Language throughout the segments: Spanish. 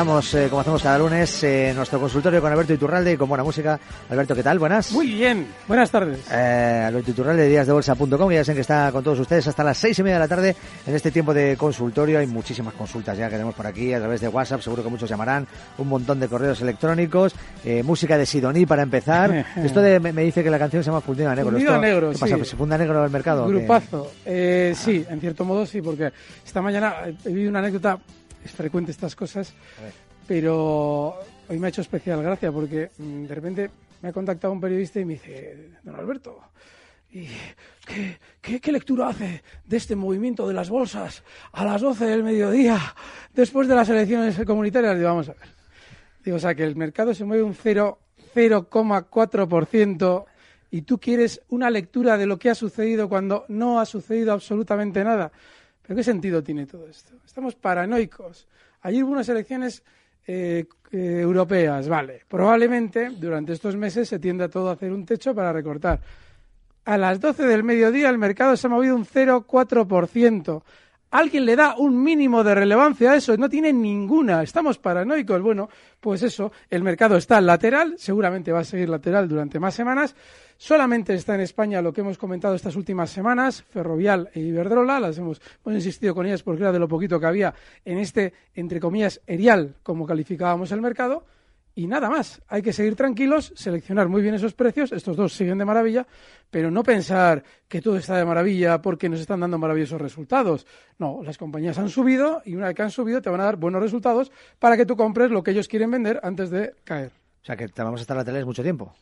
Comenzamos, eh, como hacemos cada lunes, eh, nuestro consultorio con Alberto Iturralde y con buena música. Alberto, ¿qué tal? Buenas. Muy bien, buenas tardes. Eh, Alberto Iturralde de díasdebolsa.com, ya saben que está con todos ustedes hasta las seis y media de la tarde en este tiempo de consultorio. Hay muchísimas consultas ya que tenemos por aquí a través de WhatsApp, seguro que muchos llamarán, un montón de correos electrónicos, eh, música de Sidoní para empezar. Esto de, me, me dice que la canción se llama Fundido Negro. Fundido Esto, Negro, ¿Qué pasa? sí. ¿Se funda negro el mercado? Grupazo. Eh, sí, en cierto modo sí, porque esta mañana he vivido una anécdota, es frecuente estas cosas, pero hoy me ha hecho especial gracia porque mm, de repente me ha contactado un periodista y me dice, don Alberto, ¿y qué, qué- qué lectura hace de este movimiento de las bolsas a las 12 del mediodía después de las elecciones comunitarias? Digo, vamos a ver. Digo, o sea, que el mercado se mueve un 0, 0,4% y tú quieres una lectura de lo que ha sucedido cuando no ha sucedido absolutamente nada. ¿Pero qué sentido tiene todo esto? Estamos paranoicos. Ayer hubo unas elecciones eh, eh, europeas, vale. Probablemente durante estos meses se tienda todo a hacer un techo para recortar. A las 12 del mediodía el mercado se ha movido un 0,4%. ¿Alguien le da un mínimo de relevancia a eso? No tiene ninguna. Estamos paranoicos. Bueno, pues eso, el mercado está lateral, seguramente va a seguir lateral durante más semanas. Solamente está en España lo que hemos comentado estas últimas semanas, Ferrovial e Iberdrola, las hemos, hemos insistido con ellas porque era de lo poquito que había en este, entre comillas, erial, como calificábamos el mercado. Y nada más, hay que seguir tranquilos, seleccionar muy bien esos precios, estos dos siguen de maravilla, pero no pensar que todo está de maravilla porque nos están dando maravillosos resultados. No, las compañías han subido y una vez que han subido te van a dar buenos resultados para que tú compres lo que ellos quieren vender antes de caer. O sea, que te vamos a estar laterales mucho tiempo.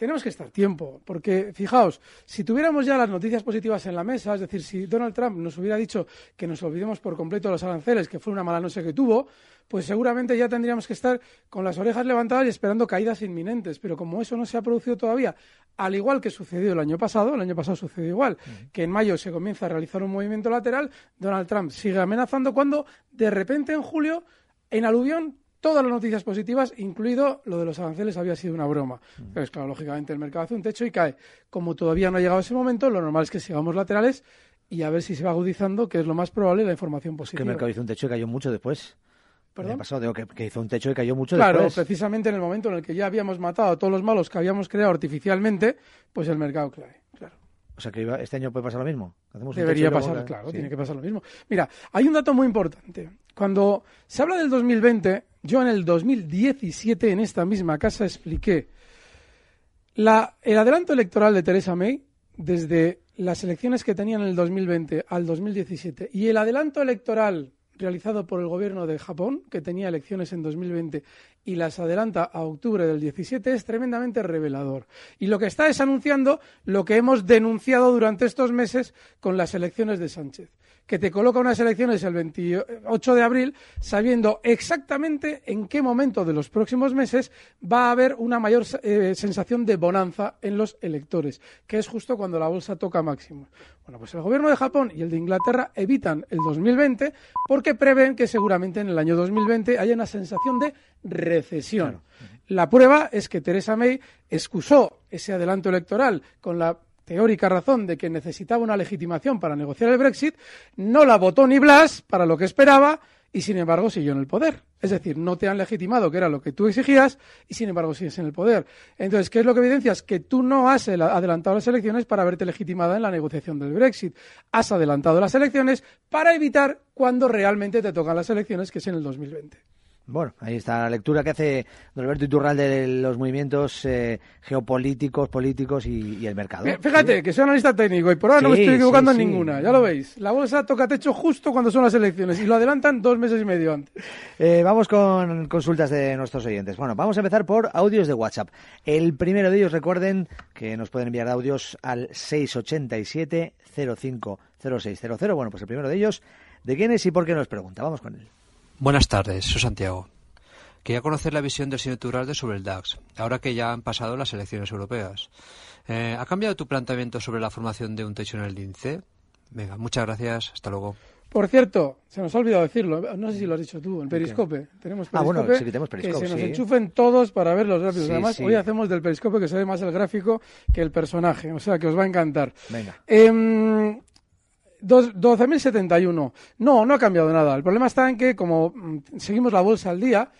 Tenemos que estar tiempo, porque fijaos, si tuviéramos ya las noticias positivas en la mesa, es decir, si Donald Trump nos hubiera dicho que nos olvidemos por completo de los aranceles, que fue una mala noche que tuvo, pues seguramente ya tendríamos que estar con las orejas levantadas y esperando caídas inminentes. Pero como eso no se ha producido todavía, al igual que sucedió el año pasado, el año pasado sucedió igual, que en mayo se comienza a realizar un movimiento lateral, Donald Trump sigue amenazando cuando de repente en julio, en aluvión, todas las noticias positivas, incluido lo de los aranceles, había sido una broma. Pero es claro, lógicamente el mercado hace un techo y cae. Como todavía no ha llegado ese momento, lo normal es que sigamos laterales y a ver si se va agudizando, que es lo más probable, la información Que positiva. el mercado hizo un techo y cayó mucho después. ¿Perdón? Pasado digo que, que hizo un techo y cayó mucho Claro, después. precisamente en el momento en el que ya habíamos matado a todos los malos que habíamos creado artificialmente, pues el mercado cae. O sea, que este año puede pasar lo mismo. Hacemos un Debería luego- pasar, claro, sí. tiene que pasar lo mismo. Mira, hay un dato muy importante. Cuando se habla del 2020, yo en el 2017 en esta misma casa expliqué la, el adelanto electoral de Theresa May desde las elecciones que tenían en el 2020 al 2017 y el adelanto electoral realizado por el gobierno de Japón, que tenía elecciones en 2020 y las adelanta a octubre del 17 es tremendamente revelador. Y lo que está es anunciando lo que hemos denunciado durante estos meses con las elecciones de Sánchez que te coloca unas elecciones el 28 de abril sabiendo exactamente en qué momento de los próximos meses va a haber una mayor eh, sensación de bonanza en los electores, que es justo cuando la bolsa toca máximo. Bueno, pues el gobierno de Japón y el de Inglaterra evitan el 2020 porque prevén que seguramente en el año 2020 haya una sensación de La prueba es que Theresa May excusó ese adelanto electoral con la teórica razón de que necesitaba una legitimación para negociar el Brexit, no la votó ni Blas para lo que esperaba y sin embargo siguió en el poder. Es decir, no te han legitimado, que era lo que tú exigías, y sin embargo sigues en el poder. Entonces, ¿qué es lo que evidencias? Que tú no has adelantado las elecciones para verte legitimada en la negociación del Brexit. Has adelantado las elecciones para evitar cuando realmente te tocan las elecciones, que es en el 2020. Bueno, ahí está la lectura que hace don Alberto Iturralde de los movimientos eh, geopolíticos, políticos y, el mercado. Fíjate, que soy analista técnico y por ahora no me estoy equivocando en ninguna, ya lo veis. La bolsa toca techo justo cuando son las elecciones y lo adelantan dos meses y medio antes. Eh, vamos con consultas de nuestros oyentes. Bueno, vamos a empezar por audios de WhatsApp. El primero de ellos, recuerden que nos pueden enviar audios al 687 050600. Bueno, pues el primero de ellos, ¿de quién es y por qué nos pregunta? Vamos con él. Buenas tardes, soy Santiago. Quería conocer la visión del señor Turralde sobre el DAX, ahora que ya han pasado las elecciones europeas. Eh, ¿Ha cambiado tu planteamiento sobre la formación de un techo en el índice? Venga, muchas gracias, hasta luego. Por cierto, se nos ha olvidado decirlo, no sé si lo has dicho tú, el periscope. Tenemos periscope, ah, bueno, sí que, tenemos periscope, que se nos enchufen todos para ver los gráficos. Además, hoy hacemos del periscope que se ve más el gráfico que el personaje, o sea que os va a encantar. Venga. Eh, 12.071. No, no ha cambiado nada. El problema está en que, como mm, seguimos la bolsa al día,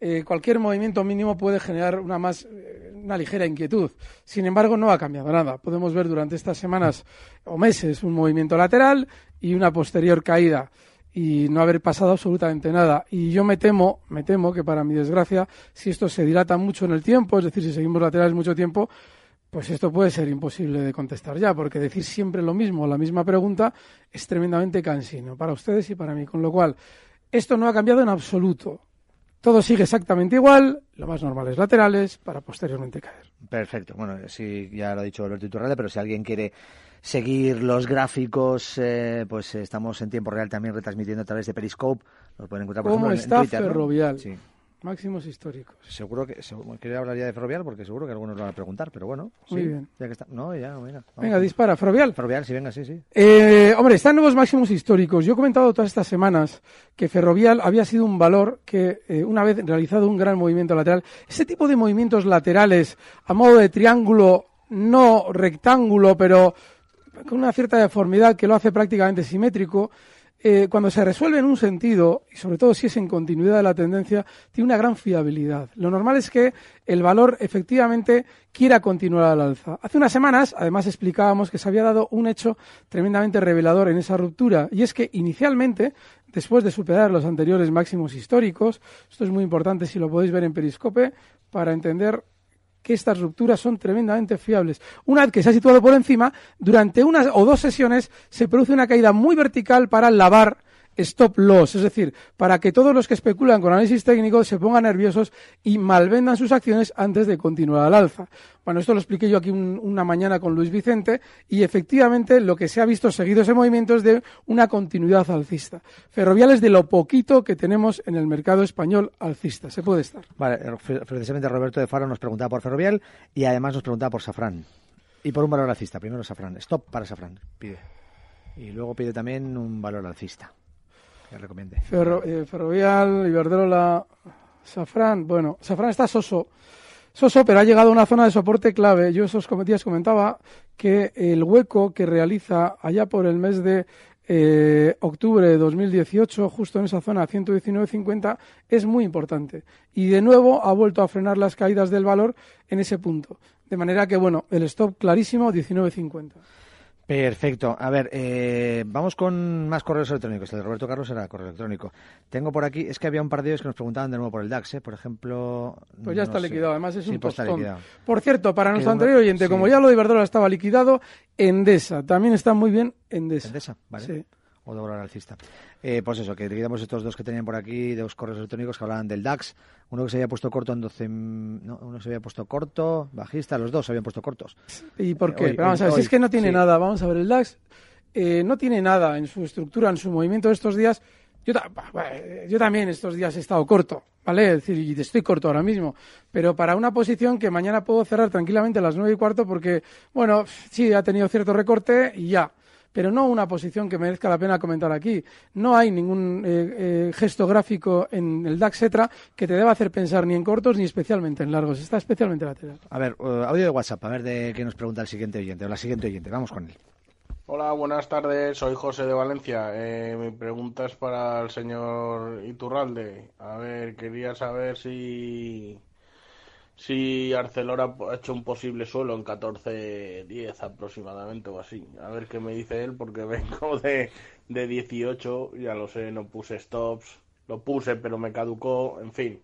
eh, cualquier movimiento mínimo puede generar una más eh, una ligera inquietud. Sin embargo, no ha cambiado nada. Podemos ver durante estas semanas o meses un movimiento lateral y una posterior caída y no haber pasado absolutamente nada. Y yo me temo, me temo que para mi desgracia, si esto se dilata mucho en el tiempo, es decir, si seguimos laterales mucho tiempo, pues esto puede ser imposible de contestar ya, porque decir siempre lo mismo, la misma pregunta, es tremendamente cansino para ustedes y para mí. Con lo cual, esto no ha cambiado en absoluto. Todo sigue exactamente igual, lo más normal es laterales para posteriormente caer. Perfecto. Bueno, sí, ya lo ha dicho Alberto Iturralde, pero si alguien quiere seguir los gráficos, eh, pues estamos en tiempo real también retransmitiendo a través de Periscope. Los pueden encontrar por ¿Cómo ejemplo, está en Twitter, Ferrovial? Sí. Máximos históricos. Seguro que quería hablar ya de Ferrovial porque seguro que algunos lo van a preguntar, pero bueno. Muy sí, bien. Ya que está. No, ya, venga. Venga, dispara. Ferrovial. Ferrovial, sí, venga, sí, sí. Eh, hombre, están nuevos máximos históricos. Yo he comentado todas estas semanas que Ferrovial había sido un valor que, eh, una vez realizado un gran movimiento lateral, ese tipo de movimientos laterales a modo de triángulo, no rectángulo, pero con una cierta deformidad que lo hace prácticamente simétrico, eh, cuando se resuelve en un sentido, y sobre todo si es en continuidad de la tendencia, tiene una gran fiabilidad. Lo normal es que el valor efectivamente quiera continuar al alza. Hace unas semanas, además, explicábamos que se había dado un hecho tremendamente revelador en esa ruptura, y es que inicialmente, después de superar los anteriores máximos históricos, esto es muy importante si lo podéis ver en Periscope, para entender que estas rupturas son tremendamente fiables. Una vez que se ha situado por encima, durante unas o dos sesiones se produce una caída muy vertical para lavar stop loss, es decir, para que todos los que especulan con análisis técnico se pongan nerviosos y malvendan sus acciones antes de continuar al alza. Bueno, esto lo expliqué yo aquí una mañana con Luis Vicente y efectivamente lo que se ha visto seguido ese movimiento es de una continuidad alcista. Ferrovial es de lo poquito que tenemos en el mercado español alcista, se puede estar. Vale, precisamente Roberto de Faro nos preguntaba por Ferrovial y además nos preguntaba por Safran. Y por un valor alcista, primero Safran, stop para Safran, pide. Y luego pide también un valor alcista que recomiende. Eh, Ferrovial, Iberdrola, Safran. Bueno, Safran está soso. Soso, pero ha llegado a una zona de soporte clave. Yo esos días comentaba que el hueco que realiza allá por el mes de eh, octubre de 2018, justo en esa zona 119.50, es muy importante. Y de nuevo ha vuelto a frenar las caídas del valor en ese punto. De manera que, bueno, el stop clarísimo 19.50. Perfecto. A ver, eh, vamos con más correos electrónicos. El de Roberto Carlos era correo electrónico. Tengo por aquí, es que había un par de ellos que nos preguntaban de nuevo por el DAX, ¿eh? por ejemplo. Pues ya está liquidado, además es un pues. Por cierto, para nuestro anterior oyente, como ya lo de Iberdrola estaba liquidado, Endesa, también está muy bien Endesa. Endesa, vale. Sí. O doble hora alcista. Eh, pues eso, que dividamos estos dos que tenían por aquí, dos correos electrónicos que hablaban del DAX. Uno que se había puesto corto en 12. No, uno se había puesto corto, bajista, los dos se habían pusto cortos. ¿Y por qué? Hoy- Pero vamos a ver, hoy- si es que no tiene sí. nada, vamos a ver, el DAX eh, no tiene nada en su estructura, en su movimiento de estos días. Yo, ta- eh, yo también estos días he estado corto, ¿vale? Es decir, y estoy corto ahora mismo, pero para una posición que mañana puedo cerrar tranquilamente a las nueve y cuarto porque, bueno, sí, ha tenido cierto recorte y ya. Pero no una posición que merezca la pena comentar aquí. No hay ningún eh, eh, gesto gráfico en el DAX Etra que te deba hacer pensar ni en cortos ni especialmente en largos. Está especialmente lateral. A ver, eh, audio de WhatsApp, a ver de qué nos pregunta el siguiente oyente o la siguiente oyente. Vamos con él. Hola, buenas tardes. Soy José de Valencia. Eh, mi pregunta es para el señor Iturralde. A ver, quería saber si si Arcelor ha hecho un posible suelo en 14.10 aproximadamente o así. A ver qué me dice él, porque vengo de, de 18, ya lo sé, no puse stops, lo puse pero me caducó, en fin.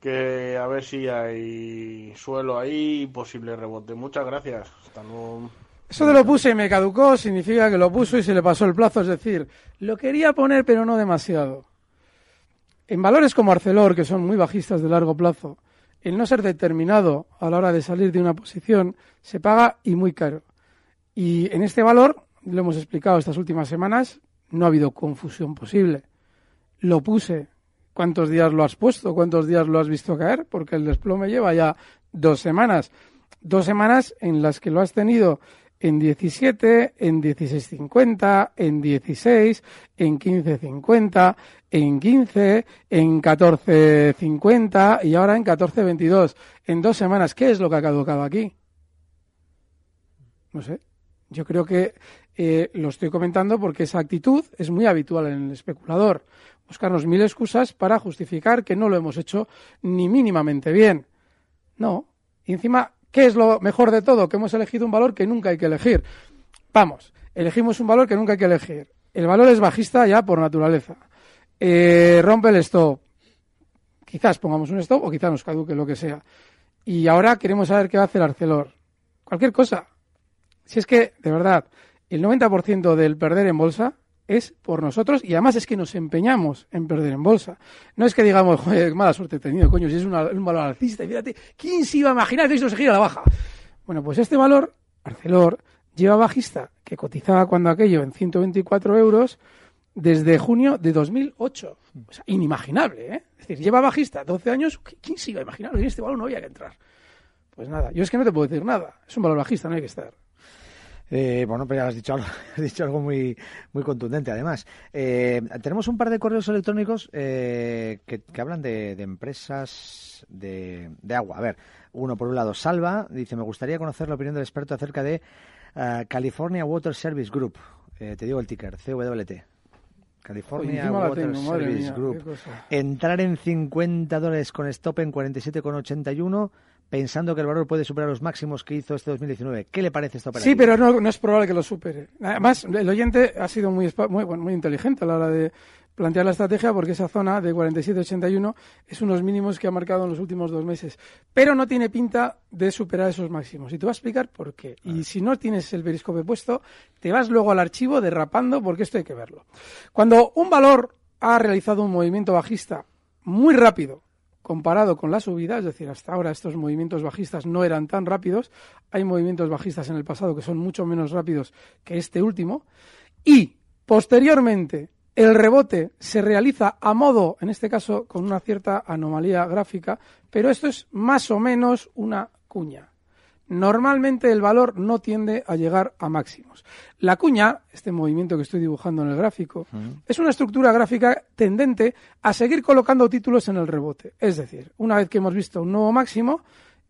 Que a ver si hay suelo ahí, posible rebote. Muchas gracias. Hasta luego. Eso de lo puse y me caducó significa que lo puso y se le pasó el plazo, es decir, lo quería poner pero no demasiado. En valores como Arcelor, que son muy bajistas de largo plazo, el no ser determinado a la hora de salir de una posición se paga y muy caro. Y en este valor, lo hemos explicado estas últimas semanas, no ha habido confusión posible. Lo puse. ¿Cuántos días lo has puesto? ¿Cuántos días lo has visto caer? Porque el desplome lleva ya dos semanas. Dos semanas en las que lo has tenido en 17, en 16.50, en 16, en 15.50, en 15, en 14.50 y ahora en 14.22. En dos semanas, ¿qué es lo que ha caducado aquí? No sé. Yo creo que eh, lo estoy comentando porque esa actitud es muy habitual en el especulador. Buscarnos mil excusas para justificar que no lo hemos hecho ni mínimamente bien. No. Y encima, ¿qué es lo mejor de todo? Que hemos elegido un valor que nunca hay que elegir. Vamos, elegimos un valor que nunca hay que elegir. El valor es bajista ya por naturaleza. Eh, rompe el stop. Quizás pongamos un stop o quizás nos caduque lo que sea. Y ahora queremos saber qué va a hacer Arcelor. Cualquier cosa. Si es que, de verdad, el 90% del perder en bolsa es por nosotros y además es que nos empeñamos en perder en bolsa. No es que digamos, joder, mala suerte he tenido, coño, si es un valor alcista, fíjate, ¿quién se iba a imaginar que esto se gira a la baja? Bueno, pues este valor, Arcelor, lleva bajista, que cotizaba cuando aquello en 124 euros desde junio de 2008. O sea, inimaginable, ¿eh? Es decir, lleva bajista 12 años, ¿quién se iba a imaginar que en este valor no había que entrar? Pues nada, yo es que no te puedo decir nada, es un valor bajista, no hay que estar. Eh, bueno, pero ya has dicho algo, has dicho algo muy, muy contundente, además. Eh, tenemos un par de correos electrónicos eh, que, que hablan de, de empresas de, de agua. A ver, uno por un lado, Salva, dice, me gustaría conocer la opinión del experto acerca de eh, California Water Service Group. Eh, te digo el ticker, CWT. California Water tengo, Service mía, Group. Entrar en 50 dólares con stop en 47,81 pensando que el valor puede superar los máximos que hizo este 2019. ¿Qué le parece esta operación? Sí, pero no, no es probable que lo supere. Además, el oyente ha sido muy, muy, bueno, muy inteligente a la hora de plantear la estrategia porque esa zona de 47-81 es unos mínimos que ha marcado en los últimos dos meses. Pero no tiene pinta de superar esos máximos. Y te voy a explicar por qué. Y si no tienes el periscope puesto, te vas luego al archivo derrapando porque esto hay que verlo. Cuando un valor ha realizado un movimiento bajista muy rápido, comparado con la subida, es decir, hasta ahora estos movimientos bajistas no eran tan rápidos, hay movimientos bajistas en el pasado que son mucho menos rápidos que este último, y posteriormente el rebote se realiza a modo, en este caso con una cierta anomalía gráfica, pero esto es más o menos una cuña. Normalmente el valor no tiende a llegar a máximos. La cuña, este movimiento que estoy dibujando en el gráfico, es una estructura gráfica tendente a seguir colocando títulos en el rebote. Es decir, una vez que hemos visto un nuevo máximo,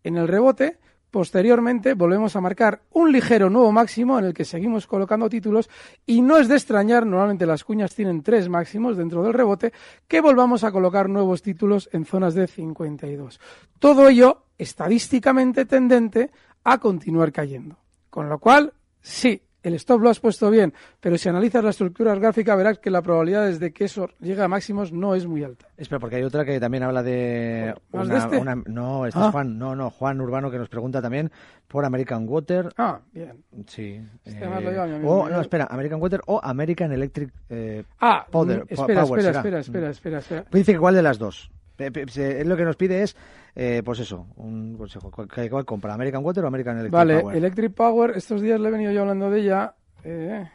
en el rebote, posteriormente volvemos a marcar un ligero nuevo máximo en el que seguimos colocando títulos y no es de extrañar, normalmente las cuñas tienen tres máximos dentro del rebote, que volvamos a colocar nuevos títulos en zonas de 52. Todo ello estadísticamente tendente a continuar cayendo. Con lo cual, sí, el stop lo has puesto bien, pero si analizas la estructura gráfica verás que la probabilidad de que eso llegue a máximos no es muy alta. Espera, porque hay otra que también habla de... ¿Más una- de este? una- no, este Ah. es Juan, no, no, Juan Urbano que nos pregunta también por American Water. Ah, bien. Sí. Este eh, lo lleva mi amigo o, no, espera, American Water o American Electric eh, Ah, Power. espera, Power espera, espera, espera, espera, espera. Dice que cuál de las dos. Él lo que nos pide es, eh, pues eso, un consejo. ¿Cuál, cuál compra? ¿American Water o American Electric Vale, Power? Electric Power, estos días le he venido yo hablando de ella. eh,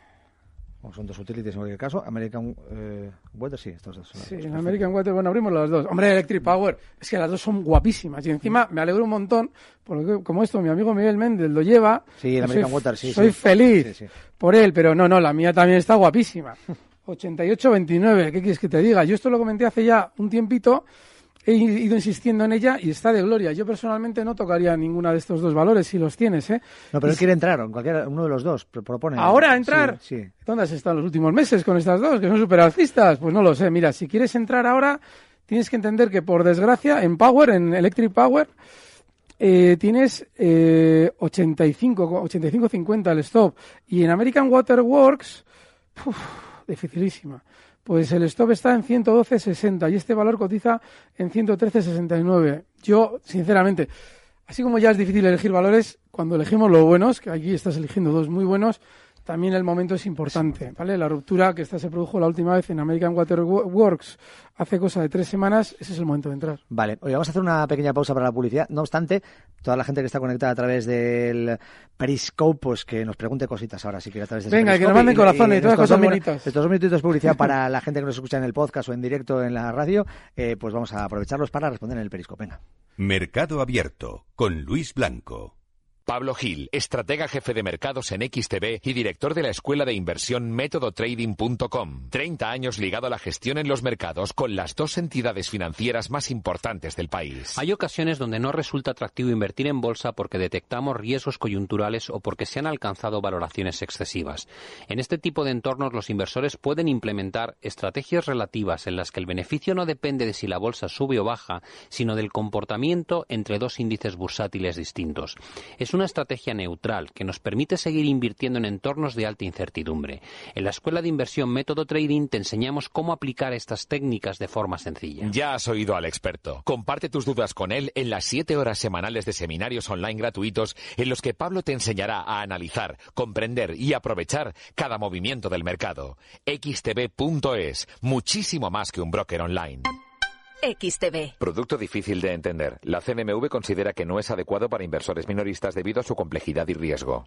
O son dos utilities en cualquier caso. American eh, Water, sí, estos dos. son sí, dos. American Water, bueno, abrimos las dos. Hombre, Electric Power, es que las dos son guapísimas. Y encima me alegro un montón, porque como esto mi amigo Miguel Méndez lo lleva. Sí, el pues American soy, Water, sí, Soy sí. feliz Sí, sí. por él, pero no, no, la mía también está guapísima. 88-29, ¿qué quieres que te diga? Yo esto lo comenté hace ya un tiempito, he ido insistiendo en ella y está de gloria. Yo personalmente no tocaría ninguna de estos dos valores si los tienes, ¿eh? No, pero él quiere entrar, en cualquiera, uno de los dos, pro- propone. ¿Ahora entrar? Sí, sí. ¿Dónde has estado los últimos meses con estas dos, que son super alcistas? Pues no lo sé. Mira, si quieres entrar ahora, tienes que entender que, por desgracia, en Power, en Electric Power, eh, tienes eh, 85, 85-50 el stop. Y en American Water Works, uf, dificilísima. Pues el stop está en 112.60 y este valor cotiza en 113.69. Yo, sinceramente, así como ya es difícil elegir valores, cuando elegimos los buenos, que aquí estás eligiendo dos muy buenos, también el momento es importante, ¿vale? La ruptura que esta se produjo la última vez en American Water Wo- Works hace cosa de tres semanas, ese es el momento de entrar. Vale, oye, vamos a hacer una pequeña pausa para la publicidad. No obstante, toda la gente que está conectada a través del Periscope, pues que nos pregunte cositas ahora, sí que a través del Venga, que nos manden corazones y todas estos cosas bonitas. Estos dos minutitos de publicidad para la gente que nos escucha en el podcast o en directo en la radio, eh, pues vamos a aprovecharlos para responder en el Periscope. Venga. Mercado Abierto con Luis Blanco. Pablo Gil, estratega jefe de mercados en XTB y director de la escuela de inversión métodotrading.com. 30 años ligado a la gestión en los mercados con las dos entidades financieras más importantes del país. Hay ocasiones donde no resulta atractivo invertir en bolsa porque detectamos riesgos coyunturales o porque se han alcanzado valoraciones excesivas. En este tipo de entornos los inversores pueden implementar estrategias relativas en las que el beneficio no depende de si la bolsa sube o baja, sino del comportamiento entre dos índices bursátiles distintos. Es una estrategia neutral que nos permite seguir invirtiendo en entornos de alta incertidumbre. En la Escuela de Inversión Método Trading te enseñamos cómo aplicar estas técnicas de forma sencilla. Ya has oído al experto. Comparte tus dudas con él en las 7 horas semanales de seminarios online gratuitos en los que Pablo te enseñará a analizar, comprender y aprovechar cada movimiento del mercado. xtb.es, muchísimo más que un broker online. XTV. Producto difícil de entender. La CNMV considera que no es adecuado para inversores minoristas debido a su complejidad y riesgo.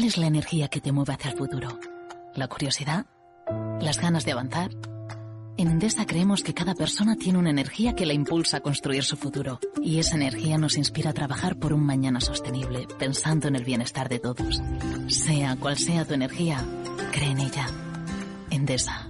¿Cuál es la energía que te mueve hacia el futuro? ¿La curiosidad? ¿Las ganas de avanzar? En Endesa creemos que cada persona tiene una energía que la impulsa a construir su futuro. Y esa energía nos inspira a trabajar por un mañana sostenible, pensando en el bienestar de todos. Sea cual sea tu energía, cree en ella. Endesa.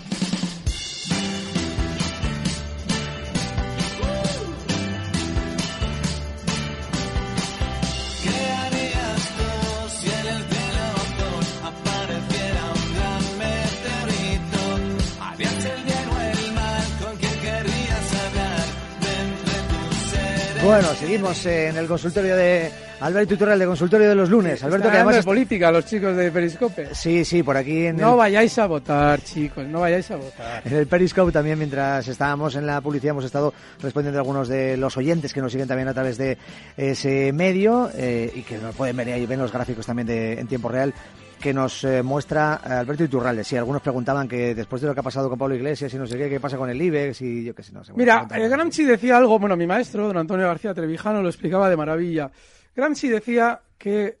Bueno, seguimos en el consultorio de Alberto Iturral, de consultorio de los lunes. Alberto, Están que además... es- política los chicos de Periscope. Sí, sí, por aquí en No el... vayáis a votar, chicos, no vayáis a votar. En el Periscope también, mientras estábamos en la publicidad, hemos estado respondiendo a algunos de los oyentes que nos siguen también a través de ese medio eh, y que nos pueden ver ahí, ven los gráficos también de, en tiempo real. Que nos eh, muestra Alberto Iturralde. Sí, algunos preguntaban que después de lo que ha pasado con Pablo Iglesias y no sé qué, qué pasa con el IBEX y yo qué sé, no sé. Mira, eh, Gramsci decía algo, bueno, mi maestro, don Antonio García Trevijano, lo explicaba de maravilla. Gramsci decía que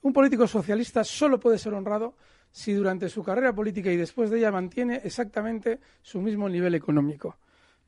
un político socialista solo puede ser honrado si durante su carrera política y después de ella mantiene exactamente su mismo nivel económico.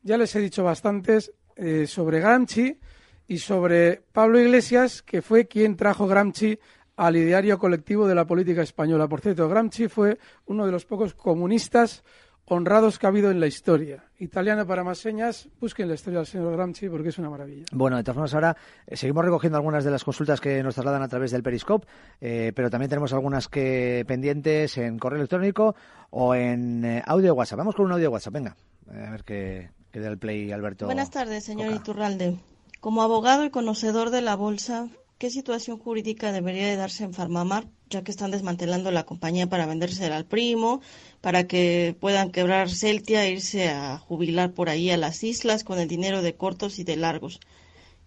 Ya les he dicho bastantes eh, sobre Gramsci y sobre Pablo Iglesias, que fue quien trajo Gramsci al ideario colectivo de la política española. Por cierto, Gramsci fue uno de los pocos comunistas honrados que ha habido en la historia. Italiano para más señas, busquen la historia del señor Gramsci porque es una maravilla. Bueno, de todas formas, ahora eh, seguimos recogiendo algunas de las consultas que nos trasladan a través del Periscope, eh, pero también tenemos algunas que pendientes en correo electrónico o en eh, audio de WhatsApp. Vamos con un audio de WhatsApp, venga. A ver qué, qué da el play, Alberto. Buenas tardes, señor Iturralde. Como abogado y conocedor de la bolsa, ¿qué situación jurídica debería de darse en Farmamar, ya que están desmantelando la compañía para vendérsela al primo, para que puedan quebrar Celtia e irse a jubilar por ahí a las islas con el dinero de cortos y de largos?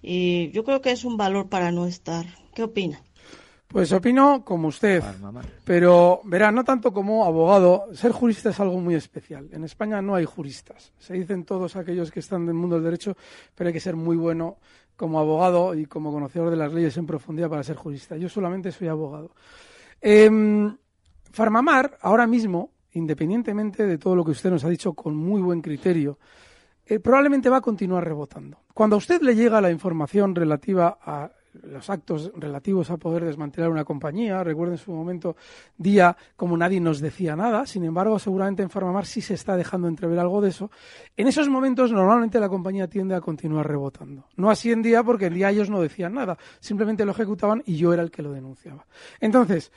Y yo creo que es un valor para no estar. ¿Qué opina? Pues opino como usted, pero verá, no tanto como abogado, ser jurista es algo muy especial. En España no hay juristas. Se dicen todos aquellos que están del mundo del derecho, pero hay que ser muy bueno como abogado y como conocedor de las leyes en profundidad para ser jurista. Yo solamente soy abogado. Em, Farmamar, ahora mismo, independientemente de todo lo que usted nos ha dicho con muy buen criterio, eh, probablemente va a continuar rebotando. Cuando a usted le llega la información relativa a los actos relativos a poder desmantelar una compañía, recuerden en su momento día como nadie nos decía nada, sin embargo seguramente en Farmamar sí se está dejando entrever algo de eso, en esos momentos normalmente la compañía tiende a continuar rebotando. No así en día porque en día ellos no decían nada, simplemente lo ejecutaban y yo era el que lo denunciaba. Entonces,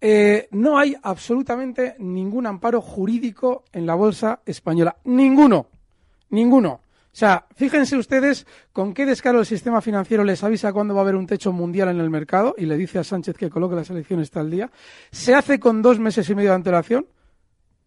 eh, no hay absolutamente ningún amparo jurídico en la bolsa española. Ninguno. Ninguno. O sea, fíjense ustedes con qué descaro el sistema financiero les avisa cuándo va a haber un techo mundial en el mercado y le dice a Sánchez que coloque las elecciones tal día. Se hace con dos meses y medio de antelación.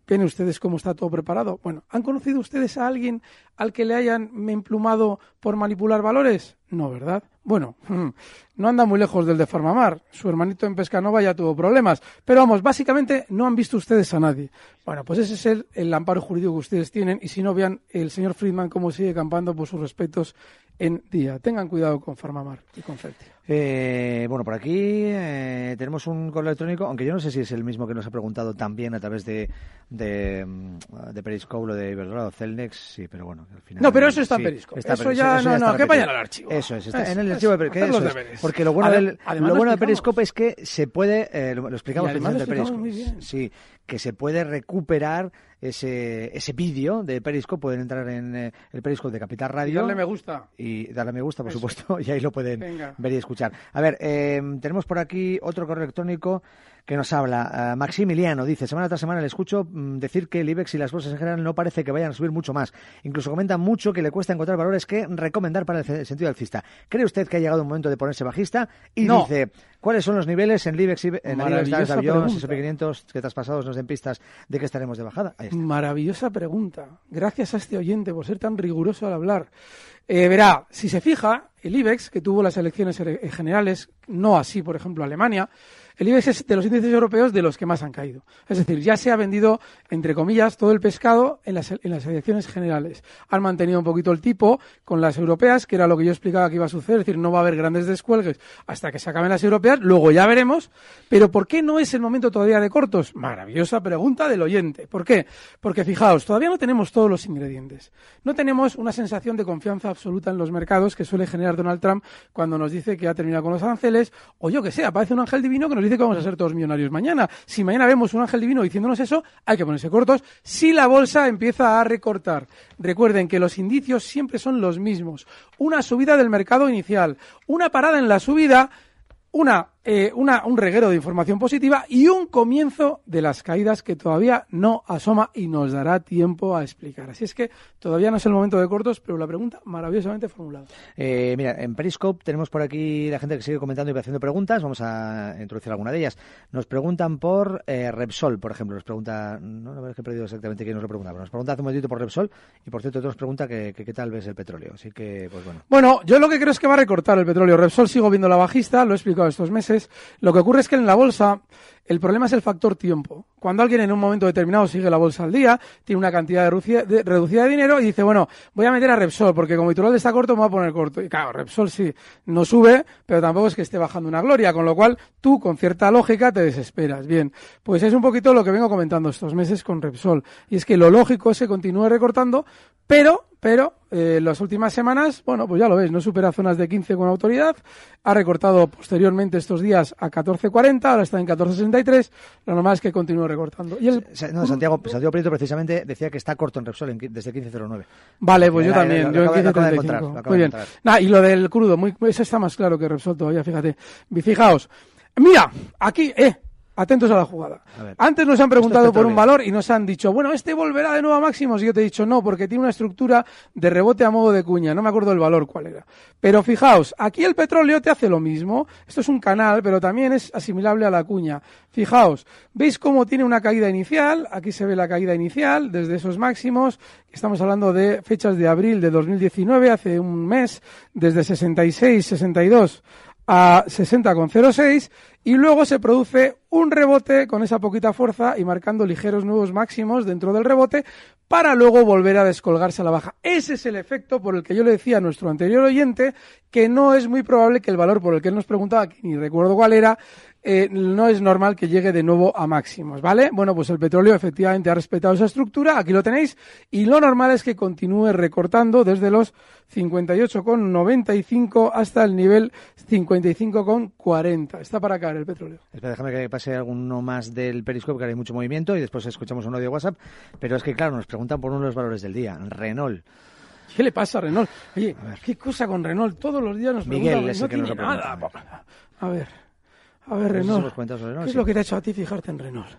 ¿Ven ustedes cómo está todo preparado? Bueno, ¿han conocido ustedes a alguien al que le hayan emplumado por manipular valores? No, ¿verdad? Bueno, no anda muy lejos del de Farmamar. Su hermanito en Pescanova ya tuvo problemas. Pero vamos, básicamente no han visto ustedes a nadie. Bueno, pues ese es el, el amparo jurídico que ustedes tienen. Y si no, vean el señor Friedman cómo sigue campando por sus respetos en día. Tengan cuidado con Farmamar y con Celtia. Eh, bueno, por aquí eh, tenemos un correo electrónico, aunque yo no sé si es el mismo que nos ha preguntado también a través de, de, mm, de Periscope, lo de Iberdrola o Celnex, sí, pero bueno, al final... No, pero eso está en sí, Periscope. está Eso ya- no, no, está que vayan al archivo. Eso es, está Eso, en el eso, archivo de Peris- hacer que los eso es. deberes. Porque lo bueno, del, además lo bueno de. Periscope es que se puede, eh, lo, lo explicamos precisamente en explicamos Periscope, sí, que se puede recuperar ese, ese vídeo de Periscope, pueden entrar en eh, el Periscope de Capital Radio. Y darle me gusta. Y darle me gusta, por Eso. supuesto, y ahí lo pueden Venga. ver y escuchar. A ver, eh, tenemos por aquí otro correo electrónico que nos habla. eh, Maximiliano dice, semana tras semana le escucho mm, decir que el IBEX y las bolsas en general no parece que vayan a subir mucho más. Incluso comenta mucho que le cuesta encontrar valores que recomendar para el sentido alcista. ¿Cree usted que ha llegado un momento de ponerse bajista? Y No. dice, ¿cuáles son los niveles en el IBEX, y- en el IBEX. S&P 500 que traspasados nos den pistas de que estaremos de bajada? Ahí está. Maravillosa pregunta. Gracias a este oyente por ser tan riguroso al hablar. Eh, verá, si se fija, el IBEX, que tuvo las elecciones ele- generales, no así, por ejemplo, Alemania, el IBEX es de los índices europeos de los que más han caído. Es decir, ya se ha vendido, entre comillas, todo el pescado en las, en las elecciones generales. Han mantenido un poquito el tipo con las europeas, que era lo que yo explicaba que iba a suceder. Es decir, no va a haber grandes descuelgues hasta que se acaben las europeas. Luego ya veremos. Pero ¿por qué no es el momento todavía de cortos? Maravillosa pregunta del oyente. ¿Por qué? Porque fijaos, todavía no tenemos todos los ingredientes. No tenemos una sensación de confianza absoluta en los mercados que suele generar Donald Trump cuando nos dice que ha terminado con los aranceles, o yo que sé, aparece un ángel divino que nos dice que vamos a ser todos millonarios mañana. Si mañana vemos un ángel divino diciéndonos eso, hay que ponerse cortos. Si la bolsa empieza a recortar, recuerden que los indicios siempre son los mismos. Una subida del mercado inicial, una parada en la subida, una, eh, una, un reguero de información positiva y un comienzo de las caídas que todavía no asoma y nos dará tiempo a explicar. Así es que todavía no es el momento de cortos, pero la pregunta maravillosamente formulada. Eh, mira, en Periscope tenemos por aquí la gente que sigue comentando y haciendo preguntas. Vamos a introducir alguna de ellas. Nos preguntan por eh, Repsol, por ejemplo. Nos pregunta, no, no que he perdido exactamente quién nos lo pregunta, pero nos pregunta hace un momentito por Repsol y por cierto otro nos pregunta que, que qué tal ves el petróleo. Así que, pues bueno. Bueno, yo lo que creo es que va a recortar el petróleo. Repsol sigo viendo la bajista, lo he explicado estos meses. Lo que ocurre es que en la bolsa el problema es el factor tiempo. Cuando alguien en un momento determinado sigue la bolsa al día, tiene una cantidad de reducida, de, reducida de dinero y dice, bueno, voy a meter a Repsol porque como Iturralde está corto me voy a poner corto. Y claro, Repsol sí, no sube, pero tampoco es que esté bajando una gloria, con lo cual tú con cierta lógica te desesperas. Bien, pues es un poquito lo que vengo comentando estos meses con Repsol. Y es que lo lógico es que continúe recortando, pero pero eh, las últimas semanas, bueno, pues ya lo ves, no supera zonas de 15 con autoridad, ha recortado posteriormente estos días a 14.40, ahora está en 14.63, lo normal es que continúe recortando. Y el, No, Santiago, Santiago Prieto precisamente decía que está corto en Repsol en desde 15.09. Vale, pues yo también, yo en acabo- lo acabo de encontrar, 15.35. lo acabo Muy bien. Nah, y lo del crudo, muy, eso está más claro que Repsol todavía, fíjate. Fijaos, mira, aquí, eh, atentos a la jugada. Antes nos han preguntado por un valor y nos han dicho, bueno, este volverá de nuevo a máximos. Y yo te he dicho, no, porque tiene una estructura de rebote a modo de cuña. No me acuerdo el valor cuál era. Pero fijaos, aquí el petróleo te hace lo mismo. Esto es un canal, pero también es asimilable a la cuña. Fijaos, ¿veis cómo tiene una caída inicial? Aquí se ve la caída inicial desde esos máximos. Estamos hablando de fechas de abril de 2019, hace un mes, desde 66, 62 a 60,06 y luego se produce un rebote con esa poquita fuerza y marcando ligeros nuevos máximos dentro del rebote para luego volver a descolgarse a la baja. Ese es el efecto por el que yo le decía a nuestro anterior oyente que no es muy probable que el valor por el que él nos preguntaba, que ni recuerdo cuál era, eh, no es normal que llegue de nuevo a máximos, ¿vale? Bueno, pues el petróleo efectivamente ha respetado esa estructura, aquí lo tenéis, y lo normal es que continúe recortando desde los 58,95 hasta el nivel 55,40. Está para caer el petróleo. Espera, déjame que pase alguno más del Periscope, que hay mucho movimiento, y después escuchamos un audio de WhatsApp. Pero es que, claro, nos preguntan por uno de los valores del día. Renault. ¿Qué le pasa a Renault? Oye, ¿qué cosa con Renault? Todos los días nos Miguel preguntan, no tiene nada. A ver, a ver, Renault. ¿Qué es lo que te ha hecho a ti fijarte en Renault?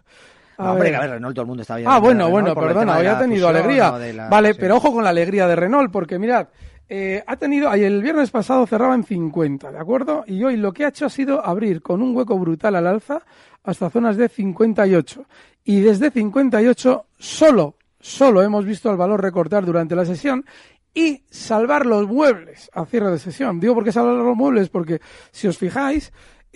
No, hombre, a ver, Renault, todo el mundo está bien. Ah, bueno, bueno, perdona, hoy ha tenido alegría. la- Vale, sí. pero ojo con la alegría de Renault, porque mirad, eh, ha tenido, el viernes pasado cerraba en 50, ¿de acuerdo? Y hoy lo que ha hecho ha sido abrir con un hueco brutal al alza hasta zonas de 58. Y desde 58 solo, solo hemos visto el valor recortar durante la sesión y salvar los muebles a cierre de sesión. Digo por qué salvar los muebles, porque si os fijáis,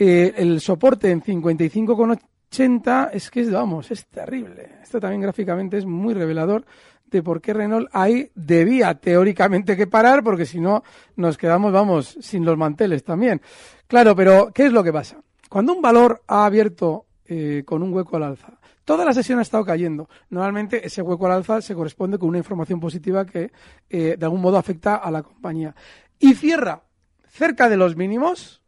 eh, el soporte en 55,80 es que es, vamos, es terrible. Esto también gráficamente es muy revelador de por qué Renault ahí debía teóricamente que parar, porque si no nos quedamos, vamos, sin los manteles también. Claro, pero ¿qué es lo que pasa? Cuando un valor ha abierto eh, con un hueco al alza, toda la sesión ha estado cayendo. Normalmente ese hueco al alza se corresponde con una información positiva que eh, de algún modo afecta a la compañía. Y cierra cerca de los mínimos,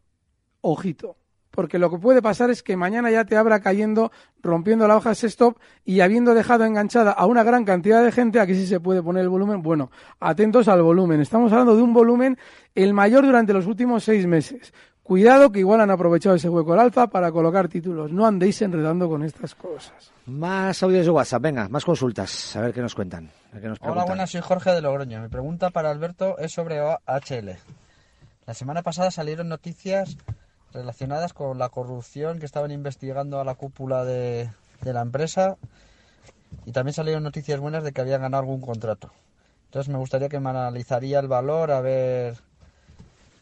ojito. Porque lo que puede pasar es que mañana ya te abra cayendo, rompiendo la hoja ese stop y habiendo dejado enganchada a una gran cantidad de gente, aquí sí se puede poner el volumen. Bueno, atentos al volumen. Estamos hablando de un volumen el mayor durante los últimos seis meses. Cuidado que igual han aprovechado ese hueco al alza para colocar títulos. No andéis enredando con estas cosas. Más audios de WhatsApp, venga, más consultas. A ver qué nos cuentan. a ver qué nos Hola, buenas, soy Jorge de Logroño. Mi pregunta para Alberto es sobre OHL. La semana pasada salieron noticias relacionadas con la corrupción que estaban investigando a la cúpula de, de la empresa y también salieron noticias buenas de que habían ganado algún contrato. Entonces me gustaría que me analizaría el valor, a ver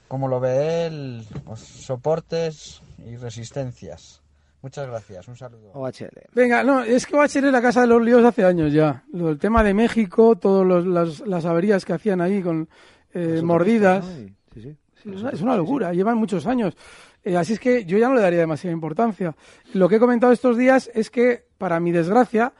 cómo lo ve él, pues, soportes y resistencias. Muchas gracias, un saludo. OHL. Venga, no, es que OHL es la casa de los líos hace años ya. Lo, el tema de México, todas las averías que hacían ahí con eh, mordidas. autopistas, ¿no? Y- sí, sí. Sí, es una- es una locura, llevan muchos años. Eh, así es que yo ya no le daría demasiada importancia. Lo que he comentado estos días es que, para mi desgracia,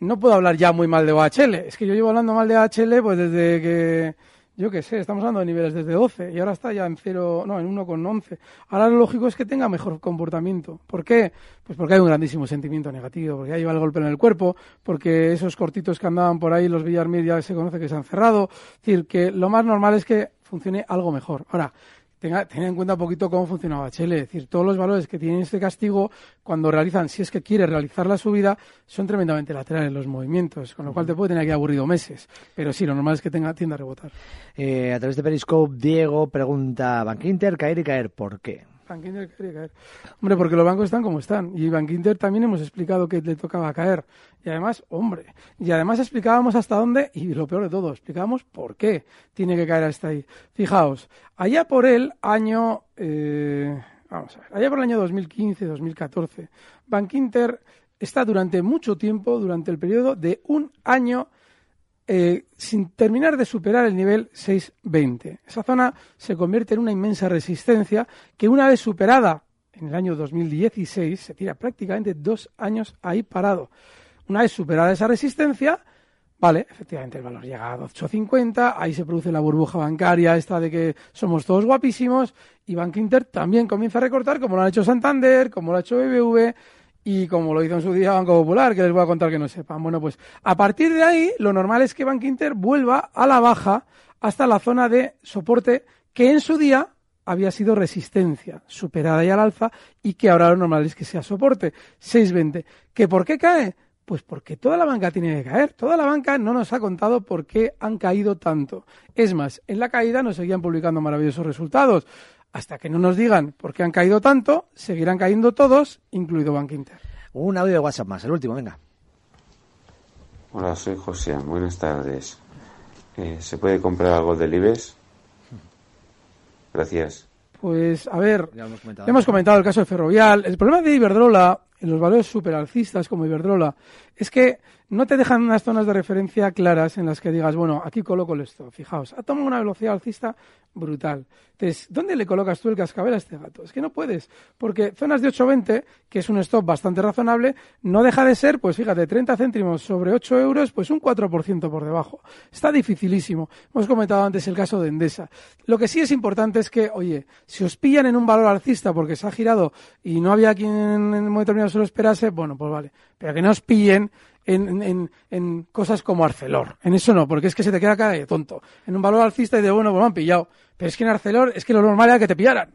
no puedo hablar ya muy mal de OHL. Es que yo llevo hablando mal de OHL pues desde que, yo qué sé, estamos hablando de niveles desde 12 y ahora está ya en 0, no, en 1,11. Ahora lo lógico es que tenga mejor comportamiento. ¿Por qué? Pues porque hay un grandísimo sentimiento negativo, porque ya lleva el golpe en el cuerpo, porque esos cortitos que andaban por ahí, los Villarmir ya se conoce que se han cerrado. Es decir, que lo más normal es que funcione algo mejor. Ahora, tenga, tenga en cuenta un poquito cómo funciona HL. Es decir, todos los valores que tienen este castigo, cuando realizan, si es que quiere realizar la subida, son tremendamente laterales los movimientos, con lo cual te puede tener aquí aburrido meses. Pero sí, lo normal es que tenga, tienda a rebotar. Eh, a través de Periscope, Diego pregunta, Bank Inter, caer y caer, ¿por qué? Bank Inter quiere caer. Hombre, porque los bancos están como están. Y Bank Inter también hemos explicado que le tocaba caer. Y además, hombre, y además explicábamos hasta dónde, y lo peor de todo, explicábamos por qué tiene que caer hasta ahí. Fijaos, allá por el año, eh, Vamos a ver. Allá por el año 2015, 2014, Bank Inter está durante mucho tiempo, durante el periodo de un año, eh, sin terminar de superar el nivel 620. Esa zona se convierte en una inmensa resistencia que una vez superada en el año 2016 se tira prácticamente dos años ahí parado. Una vez superada esa resistencia, vale, efectivamente el valor llega a 8.50, ahí se produce la burbuja bancaria esta de que somos todos guapísimos y Bank Inter también comienza a recortar como lo ha hecho Santander, como lo ha hecho BBV y como lo hizo en su día Banco Popular, que les voy a contar que no sepan. Bueno, pues a partir de ahí lo normal es que Bank Inter vuelva a la baja hasta la zona de soporte que en su día había sido resistencia, superada ya al alza y que ahora lo normal es que sea soporte, 6.20. ¿Que por qué cae? Pues porque toda la banca tiene que caer. Toda la banca no nos ha contado por qué han caído tanto. Es más, en la caída nos seguían publicando maravillosos resultados. Hasta que no nos digan por qué han caído tanto, seguirán cayendo todos, incluido Bank Inter. Un audio de WhatsApp más, el último, venga. Hola, soy José. Buenas tardes. Eh, ¿Se puede comprar algo del IBEX? Gracias. Pues, a ver, Ya hemos comentado. hemos comentado el caso de Ferrovial. El problema de Iberdrola, en los valores superalcistas como Iberdrola, es que no te dejan unas zonas de referencia claras en las que digas, bueno, aquí coloco el stop. Fijaos, ha tomado una velocidad alcista brutal. Entonces, ¿dónde le colocas tú el cascabel a este gato? Es que no puedes, porque zonas de 8.20, que es un stop bastante razonable, no deja de ser, pues fíjate, 30 céntimos sobre 8 euros, pues un 4% por debajo. Está dificilísimo. Hemos comentado antes el caso de Endesa. Lo que sí es importante es que, oye, si os pillan en un valor alcista porque se ha girado y no había quien en un momento determinado se lo esperase, bueno, pues vale. Pero que no os pillen en, en- en cosas como Arcelor. En eso no, porque es que se te queda cara de tonto. En un valor alcista y de, bueno, pues me han pillado. Pero es que en Arcelor es que lo normal era que te pillaran.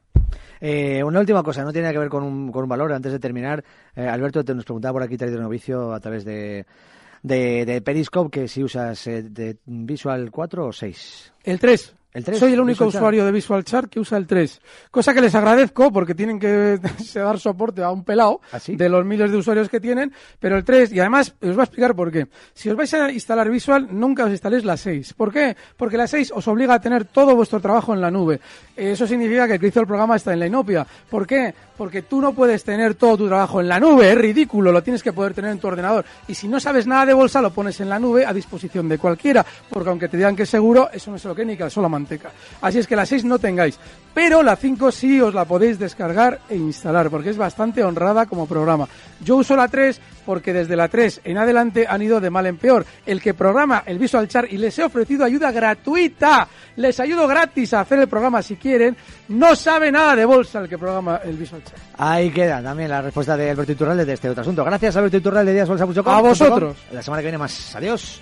Eh, una última cosa, no tiene que ver con un, con un valor. Antes de terminar, eh, Alberto te nos preguntaba por aquí, traído novicio a través de, de, de Periscope, que si usas eh, de Visual 4 o 6. El 3. El 3, Soy el único Visual usuario de Visual Chart que usa el 3. Cosa que les agradezco porque tienen que dar soporte a un pelado ¿Ah, de los miles de usuarios que tienen. Pero el 3, y además os voy a explicar por qué. Si os vais a instalar Visual, nunca os instaléis la 6. ¿Por qué? Porque la 6 os obliga a tener todo vuestro trabajo en la nube. Eso significa que el que hizo el programa está en la inopia. ¿Por qué? Porque tú no puedes tener todo tu trabajo en la nube. Es ridículo. Lo tienes que poder tener en tu ordenador. Y si no sabes nada de bolsa, lo pones en la nube a disposición de cualquiera. Porque aunque te digan que es seguro, eso no se lo que ni calzó la manteca. Así es que la 6 no tengáis. Pero la 5 sí os la podéis descargar e instalar. Porque es bastante honrada como programa. Yo uso la 3 porque desde la 3 en adelante han ido de mal en peor. El que programa el Visual Chart y les he ofrecido ayuda gratuita, les ayudo gratis a hacer el programa si quieren, no sabe nada de bolsa el que programa el Visual Chart. Ahí queda también la respuesta de Alberto Iturralde de este otro asunto. Gracias, Alberto Iturralde de díasbolsa.com. A vosotros. La semana que viene más. Adiós.